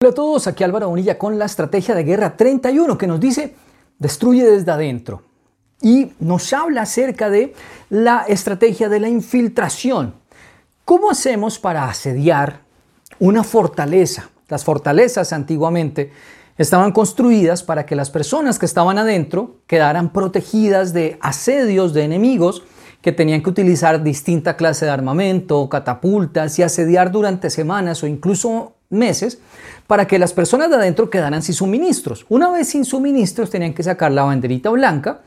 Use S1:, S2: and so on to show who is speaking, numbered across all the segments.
S1: Hola a todos, aquí Álvaro Bonilla con la estrategia de guerra 31 que nos dice destruye desde adentro y nos habla acerca de la estrategia de la infiltración. ¿Cómo hacemos para asediar una fortaleza? Las fortalezas antiguamente estaban construidas para que las personas que estaban adentro quedaran protegidas de asedios de enemigos que tenían que utilizar distinta clase de armamento, catapultas y asediar durante semanas o incluso meses para que las personas de adentro quedaran sin suministros. Una vez sin suministros tenían que sacar la banderita blanca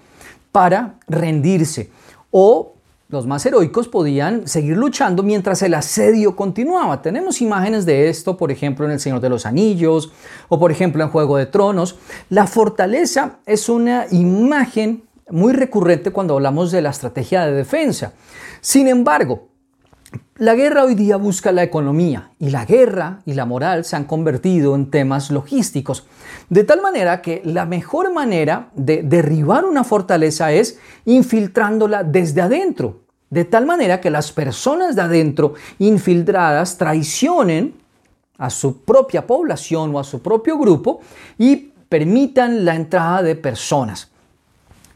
S1: para rendirse o los más heroicos podían seguir luchando mientras el asedio continuaba. Tenemos imágenes de esto, por ejemplo, en El Señor de los Anillos o por ejemplo en Juego de Tronos. La fortaleza es una imagen muy recurrente cuando hablamos de la estrategia de defensa. Sin embargo, la guerra hoy día busca la economía y la guerra y la moral se han convertido en temas logísticos. De tal manera que la mejor manera de derribar una fortaleza es infiltrándola desde adentro. De tal manera que las personas de adentro infiltradas traicionen a su propia población o a su propio grupo y permitan la entrada de personas.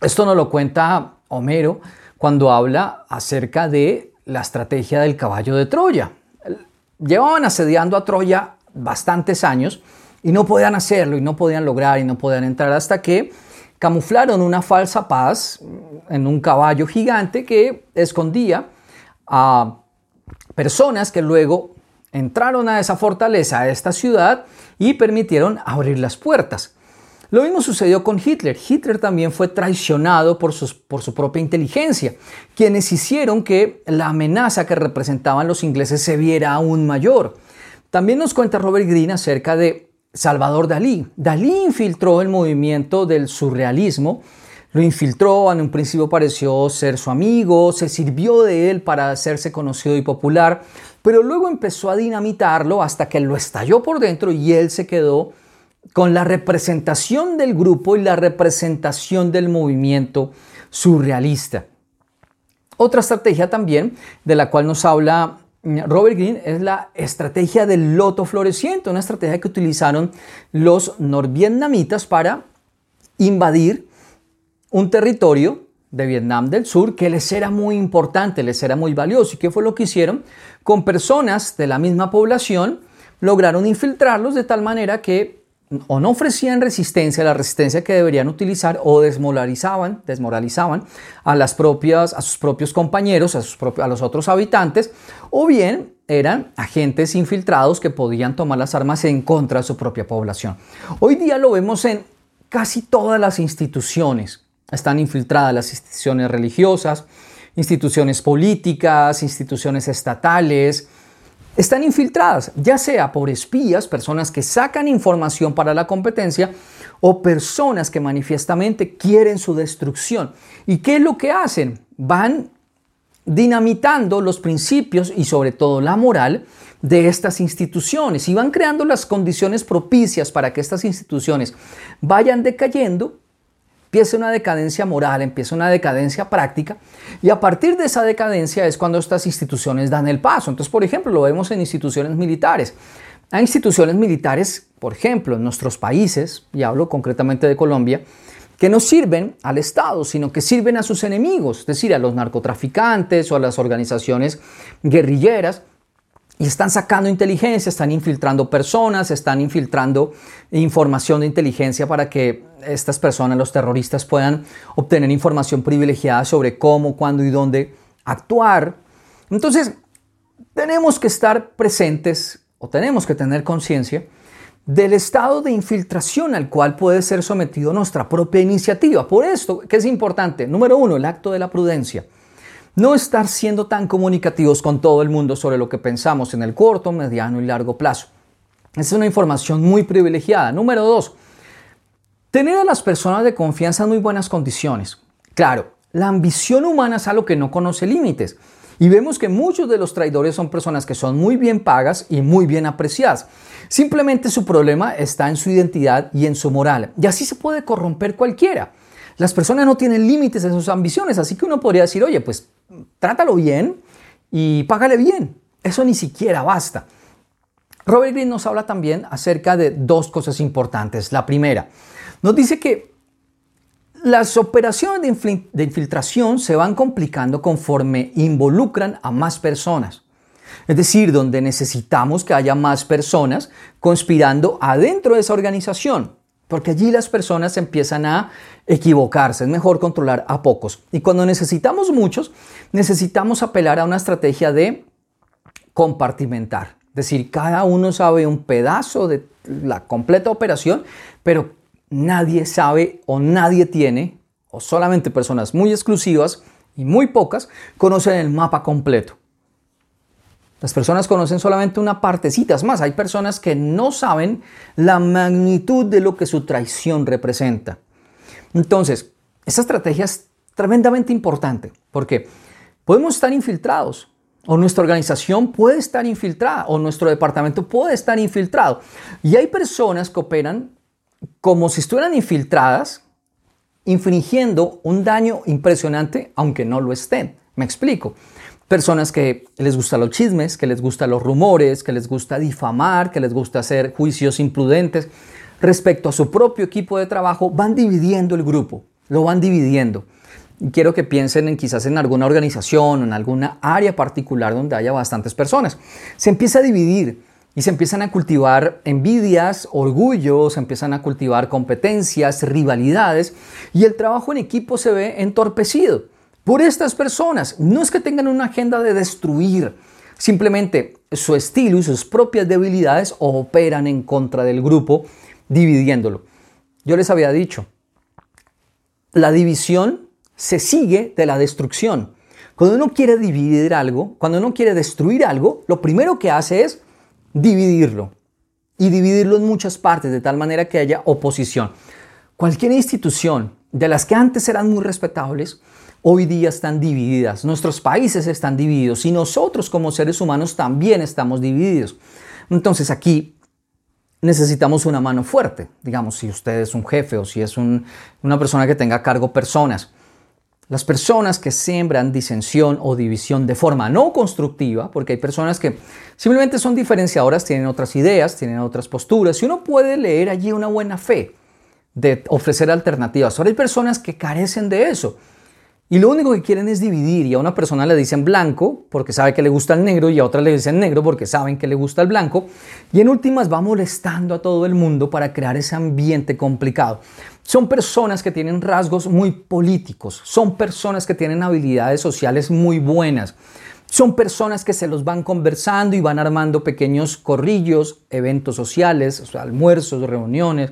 S1: Esto nos lo cuenta Homero cuando habla acerca de la estrategia del caballo de Troya. Llevaban asediando a Troya bastantes años y no podían hacerlo y no podían lograr y no podían entrar hasta que camuflaron una falsa paz en un caballo gigante que escondía a personas que luego entraron a esa fortaleza, a esta ciudad y permitieron abrir las puertas. Lo mismo sucedió con Hitler. Hitler también fue traicionado por, por su propia inteligencia, quienes hicieron que la amenaza que representaban los ingleses se viera aún mayor. También nos cuenta Robert Greene acerca de Salvador Dalí. Dalí infiltró el movimiento del surrealismo, lo infiltró, en un principio pareció ser su amigo, se sirvió de él para hacerse conocido y popular, pero luego empezó a dinamitarlo hasta que lo estalló por dentro y él se quedó con la representación del grupo y la representación del movimiento surrealista. Otra estrategia también de la cual nos habla mm, Robert Greene es la estrategia del loto floreciente, una estrategia que utilizaron los norvietnamitas para invadir un territorio de Vietnam del Sur que les era muy importante, les era muy valioso. ¿Y qué fue lo que hicieron? Con personas de la misma población lograron infiltrarlos de tal manera que o no ofrecían resistencia, la resistencia que deberían utilizar, o desmoralizaban, desmoralizaban a, las propias, a sus propios compañeros, a, sus a los otros habitantes, o bien eran agentes infiltrados que podían tomar las armas en contra de su propia población. Hoy día lo vemos en casi todas las instituciones. Están infiltradas las instituciones religiosas, instituciones políticas, instituciones estatales, están infiltradas, ya sea por espías, personas que sacan información para la competencia, o personas que manifiestamente quieren su destrucción. ¿Y qué es lo que hacen? Van dinamitando los principios y sobre todo la moral de estas instituciones y van creando las condiciones propicias para que estas instituciones vayan decayendo empieza una decadencia moral, empieza una decadencia práctica y a partir de esa decadencia es cuando estas instituciones dan el paso. Entonces, por ejemplo, lo vemos en instituciones militares. Hay instituciones militares, por ejemplo, en nuestros países, y hablo concretamente de Colombia, que no sirven al Estado, sino que sirven a sus enemigos, es decir, a los narcotraficantes o a las organizaciones guerrilleras y están sacando inteligencia, están infiltrando personas, están infiltrando información de inteligencia para que estas personas, los terroristas, puedan obtener información privilegiada sobre cómo, cuándo y dónde actuar. Entonces, tenemos que estar presentes o tenemos que tener conciencia del estado de infiltración al cual puede ser sometido nuestra propia iniciativa. Por esto, que es importante, número uno, el acto de la prudencia. No estar siendo tan comunicativos con todo el mundo sobre lo que pensamos en el corto, mediano y largo plazo. es una información muy privilegiada. Número dos, tener a las personas de confianza en muy buenas condiciones. Claro, la ambición humana es algo que no conoce límites. Y vemos que muchos de los traidores son personas que son muy bien pagas y muy bien apreciadas. Simplemente su problema está en su identidad y en su moral. Y así se puede corromper cualquiera. Las personas no tienen límites en sus ambiciones, así que uno podría decir, oye, pues trátalo bien y págale bien. Eso ni siquiera basta. Robert Greene nos habla también acerca de dos cosas importantes. La primera, nos dice que las operaciones de infiltración se van complicando conforme involucran a más personas. Es decir, donde necesitamos que haya más personas conspirando adentro de esa organización, porque allí las personas empiezan a equivocarse, es mejor controlar a pocos. Y cuando necesitamos muchos, necesitamos apelar a una estrategia de compartimentar. Es decir, cada uno sabe un pedazo de la completa operación, pero nadie sabe o nadie tiene, o solamente personas muy exclusivas y muy pocas, conocen el mapa completo. Las personas conocen solamente una partecita. Es más, hay personas que no saben la magnitud de lo que su traición representa. Entonces, esta estrategia es tremendamente importante porque podemos estar infiltrados o nuestra organización puede estar infiltrada o nuestro departamento puede estar infiltrado. Y hay personas que operan como si estuvieran infiltradas, infringiendo un daño impresionante, aunque no lo estén. Me explico. Personas que les gustan los chismes, que les gustan los rumores, que les gusta difamar, que les gusta hacer juicios imprudentes respecto a su propio equipo de trabajo, van dividiendo el grupo, lo van dividiendo. Quiero que piensen en quizás en alguna organización en alguna área particular donde haya bastantes personas. Se empieza a dividir y se empiezan a cultivar envidias, orgullos, se empiezan a cultivar competencias, rivalidades y el trabajo en equipo se ve entorpecido por estas personas. No es que tengan una agenda de destruir, simplemente su estilo y sus propias debilidades operan en contra del grupo, dividiéndolo. Yo les había dicho, la división se sigue de la destrucción. Cuando uno quiere dividir algo, cuando uno quiere destruir algo, lo primero que hace es dividirlo y dividirlo en muchas partes de tal manera que haya oposición. Cualquier institución de las que antes eran muy respetables, hoy día están divididas. Nuestros países están divididos y nosotros como seres humanos también estamos divididos. Entonces aquí necesitamos una mano fuerte. Digamos, si usted es un jefe o si es una persona que tenga a cargo personas las personas que siembran disensión o división de forma no constructiva, porque hay personas que simplemente son diferenciadoras, tienen otras ideas, tienen otras posturas, y uno puede leer allí una buena fe de ofrecer alternativas. Ahora hay personas que carecen de eso. Y lo único que quieren es dividir y a una persona le dicen blanco porque sabe que le gusta el negro y a otra le dicen negro porque saben que le gusta el blanco y en últimas va molestando a todo el mundo para crear ese ambiente complicado. Son personas que tienen rasgos muy políticos, son personas que tienen habilidades sociales muy buenas. Son personas que se los van conversando y van armando pequeños corrillos, eventos sociales, almuerzos, reuniones,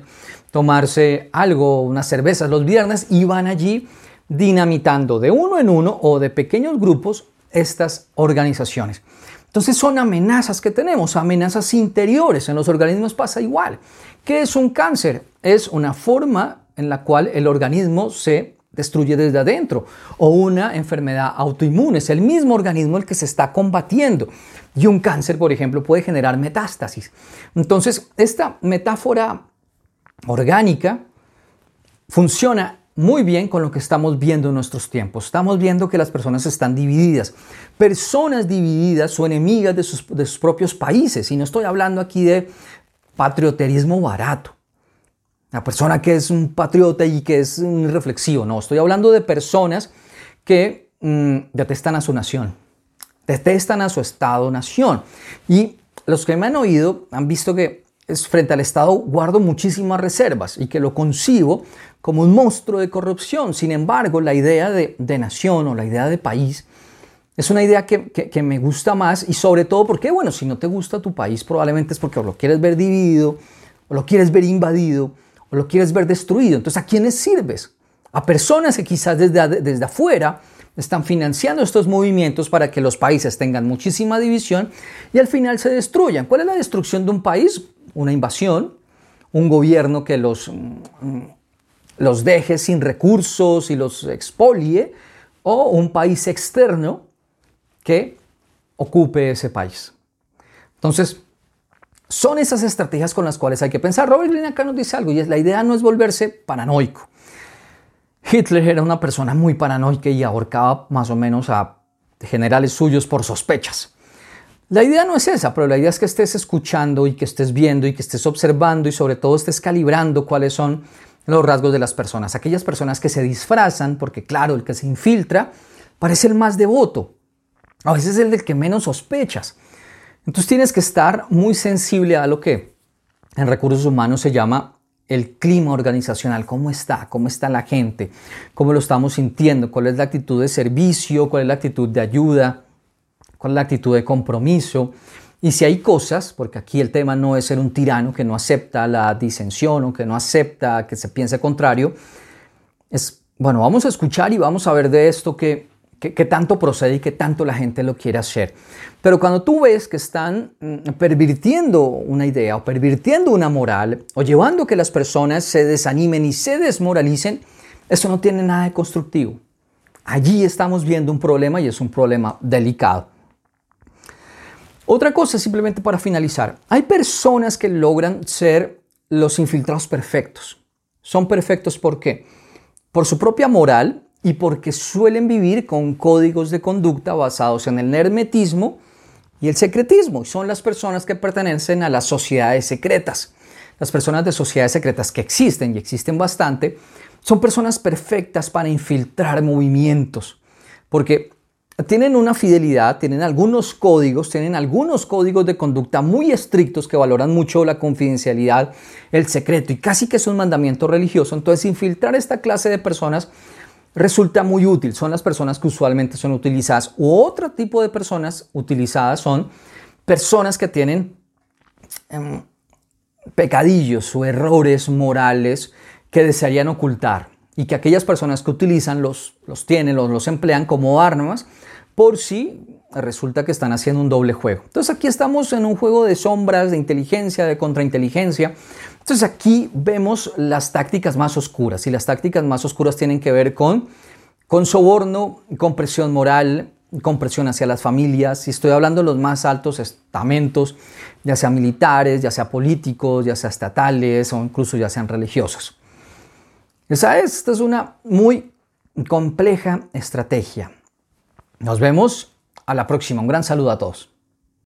S1: tomarse algo, unas cervezas los viernes y van allí dinamitando de uno en uno o de pequeños grupos estas organizaciones. Entonces son amenazas que tenemos, amenazas interiores. En los organismos pasa igual. ¿Qué es un cáncer? Es una forma en la cual el organismo se destruye desde adentro o una enfermedad autoinmune. Es el mismo organismo el que se está combatiendo. Y un cáncer, por ejemplo, puede generar metástasis. Entonces, esta metáfora orgánica funciona muy bien con lo que estamos viendo en nuestros tiempos. Estamos viendo que las personas están divididas. Personas divididas o enemigas de sus, de sus propios países. Y no estoy hablando aquí de patrioterismo barato. La persona que es un patriota y que es un reflexivo. No, estoy hablando de personas que mm, detestan a su nación. Detestan a su Estado-nación. Y los que me han oído han visto que frente al Estado guardo muchísimas reservas y que lo concibo como un monstruo de corrupción. Sin embargo, la idea de, nación o la idea de país es una idea que, me gusta más y sobre todo porque, bueno, si no te gusta tu país probablemente es porque lo quieres ver dividido, o lo quieres ver invadido, o lo quieres ver destruido. Entonces, ¿a quiénes sirves? A personas que quizás desde, desde afuera están financiando estos movimientos para que los países tengan muchísima división y al final se destruyan. ¿Cuál es la destrucción de un país? Una invasión, un gobierno que los, mm, los deje sin recursos y los expolie, o un país externo que ocupe ese país. Entonces, son esas estrategias con las cuales hay que pensar. Robert Greene acá nos dice algo y es la idea no es volverse paranoico. Hitler era una persona muy paranoica y ahorcaba más o menos a generales suyos por sospechas. La idea no es esa, pero la idea es que estés escuchando y que estés viendo y que estés observando y sobre todo estés calibrando cuáles son los rasgos de las personas. Aquellas personas que se disfrazan, porque claro, el que se infiltra parece el más devoto, a veces es el del que menos sospechas. Entonces tienes que estar muy sensible a lo que en recursos humanos se llama el clima organizacional, cómo está, cómo está la gente, cómo lo estamos sintiendo, cuál es la actitud de servicio, cuál es la actitud de ayuda, cuál es la actitud de compromiso. Y si hay cosas, porque aquí el tema no es ser un tirano que no acepta la disensión o que no acepta que se piense contrario, es, bueno, vamos a escuchar y vamos a ver de esto que, que, tanto procede y que tanto la gente lo quiere hacer. Pero cuando tú ves que están mm, pervirtiendo una idea o pervirtiendo una moral o llevando que las personas se desanimen y se desmoralicen, eso no tiene nada de constructivo. Allí estamos viendo un problema y es un problema delicado. Otra cosa, simplemente para finalizar, hay personas que logran ser los infiltrados perfectos. Son perfectos ¿por qué? Por su propia moral y porque suelen vivir con códigos de conducta basados en el hermetismo y el secretismo. Son las personas que pertenecen a las sociedades secretas. Las personas de sociedades secretas que existen y existen bastante, son personas perfectas para infiltrar movimientos. Porque tienen una fidelidad, tienen algunos códigos, tienen algunos códigos de conducta muy estrictos que valoran mucho la confidencialidad, el secreto y casi que es un mandamiento religioso. Entonces, infiltrar esta clase de personas resulta muy útil. Son las personas que usualmente son utilizadas. U otro tipo de personas utilizadas son personas que tienen em, pecadillos o errores morales que desearían ocultar y que aquellas personas que utilizan los, los tienen, los, los emplean como armas por si resulta que están haciendo un doble juego. Entonces aquí estamos en un juego de sombras, de inteligencia, de contrainteligencia. Entonces aquí vemos las tácticas más oscuras y las tácticas más oscuras tienen que ver con, con soborno, con presión moral, con presión hacia las familias. Y estoy hablando de los más altos estamentos, ya sea militares, ya sea políticos, ya sea estatales o incluso ya sean religiosos. Esa es, esta es una muy compleja estrategia. Nos vemos a la próxima. Un gran saludo a todos.